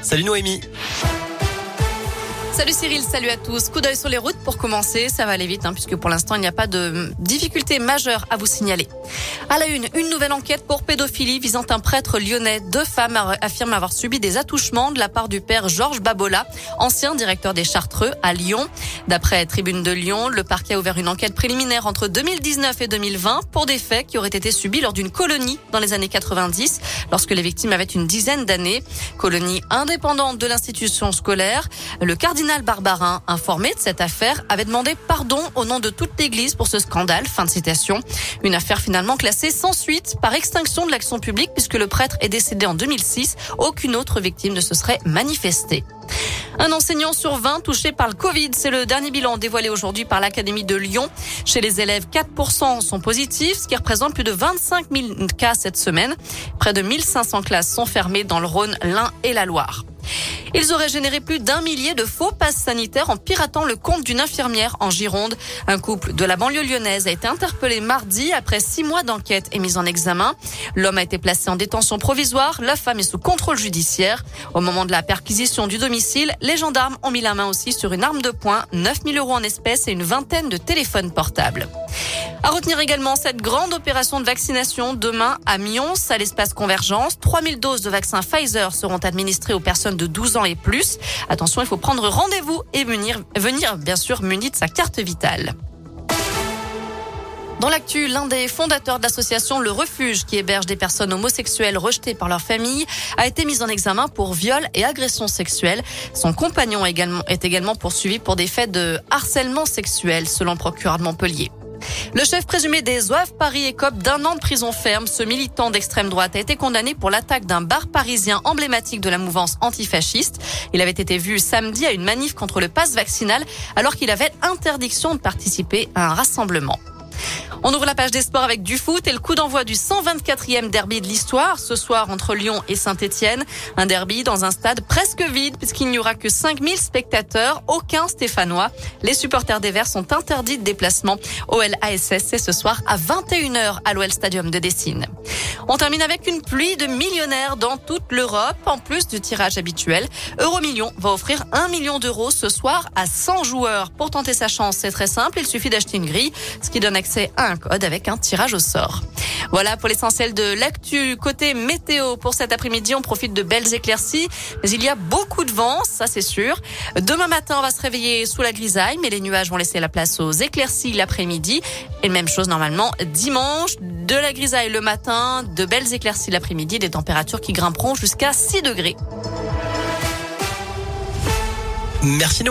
Salut Noémie. Salut Cyril, salut à tous. Coup d'œil sur les routes pour commencer. Ça va aller vite, hein, puisque pour l'instant, il n'y a pas de difficultés majeures à vous signaler. À la une, une nouvelle enquête pour pédophilie visant un prêtre lyonnais. Deux femmes affirment avoir subi des attouchements de la part du père Georges Babola, ancien directeur des Chartreux à Lyon. D'après Tribune de Lyon, le parquet a ouvert une enquête préliminaire entre 2019 et 2020 pour des faits qui auraient été subis lors d'une colonie dans les années 90, lorsque les victimes avaient une dizaine d'années. Colonie indépendante de l'institution scolaire. Le cardinal cardinal Barbarin, informé de cette affaire, avait demandé pardon au nom de toute l'Église pour ce scandale. Fin de citation. Une affaire finalement classée sans suite par extinction de l'action publique puisque le prêtre est décédé en 2006. Aucune autre victime ne se serait manifestée. Un enseignant sur 20 touché par le Covid, c'est le dernier bilan dévoilé aujourd'hui par l'Académie de Lyon. Chez les élèves, 4% sont positifs, ce qui représente plus de 25 000 cas cette semaine. Près de 1500 classes sont fermées dans le Rhône, l'Ain et la Loire. Ils auraient généré plus d'un millier de faux passes sanitaires en piratant le compte d'une infirmière en Gironde. Un couple de la banlieue lyonnaise a été interpellé mardi après six mois d'enquête et mise en examen. L'homme a été placé en détention provisoire. La femme est sous contrôle judiciaire. Au moment de la perquisition du domicile, les gendarmes ont mis la main aussi sur une arme de poing, 9000 euros en espèces et une vingtaine de téléphones portables. À retenir également cette grande opération de vaccination demain à Mions, à l'espace Convergence. 3000 doses de vaccin Pfizer seront administrées aux personnes de 12 ans et plus. Attention, il faut prendre rendez-vous et venir, venir bien sûr muni de sa carte vitale. Dans l'actu, l'un des fondateurs de l'association Le Refuge, qui héberge des personnes homosexuelles rejetées par leur famille, a été mis en examen pour viol et agression sexuelle. Son compagnon est également poursuivi pour des faits de harcèlement sexuel, selon le procureur de Montpellier. Le chef présumé des OAV Paris écope d'un an de prison ferme. Ce militant d'extrême droite a été condamné pour l'attaque d'un bar parisien emblématique de la mouvance antifasciste. Il avait été vu samedi à une manif contre le passe vaccinal alors qu'il avait interdiction de participer à un rassemblement. On ouvre la page des sports avec du foot et le coup d'envoi du 124e derby de l'histoire ce soir entre Lyon et Saint-Etienne. Un derby dans un stade presque vide puisqu'il n'y aura que 5000 spectateurs, aucun stéphanois. Les supporters des Verts sont interdits de déplacement. OL ASS, c'est ce soir à 21h à l'OL Stadium de Dessine. On termine avec une pluie de millionnaires dans toute l'Europe, en plus du tirage habituel. Euromillion va offrir un million d'euros ce soir à 100 joueurs. Pour tenter sa chance, c'est très simple, il suffit d'acheter une grille, ce qui donne accès à un code avec un tirage au sort. Voilà pour l'essentiel de l'actu. Côté météo, pour cet après-midi, on profite de belles éclaircies, mais il y a beaucoup de vent, ça c'est sûr. Demain matin, on va se réveiller sous la grisaille, mais les nuages vont laisser la place aux éclaircies l'après-midi. Et même chose normalement dimanche, de la grisaille le matin, de belles éclaircies l'après-midi, des températures qui grimperont jusqu'à 6 degrés. Merci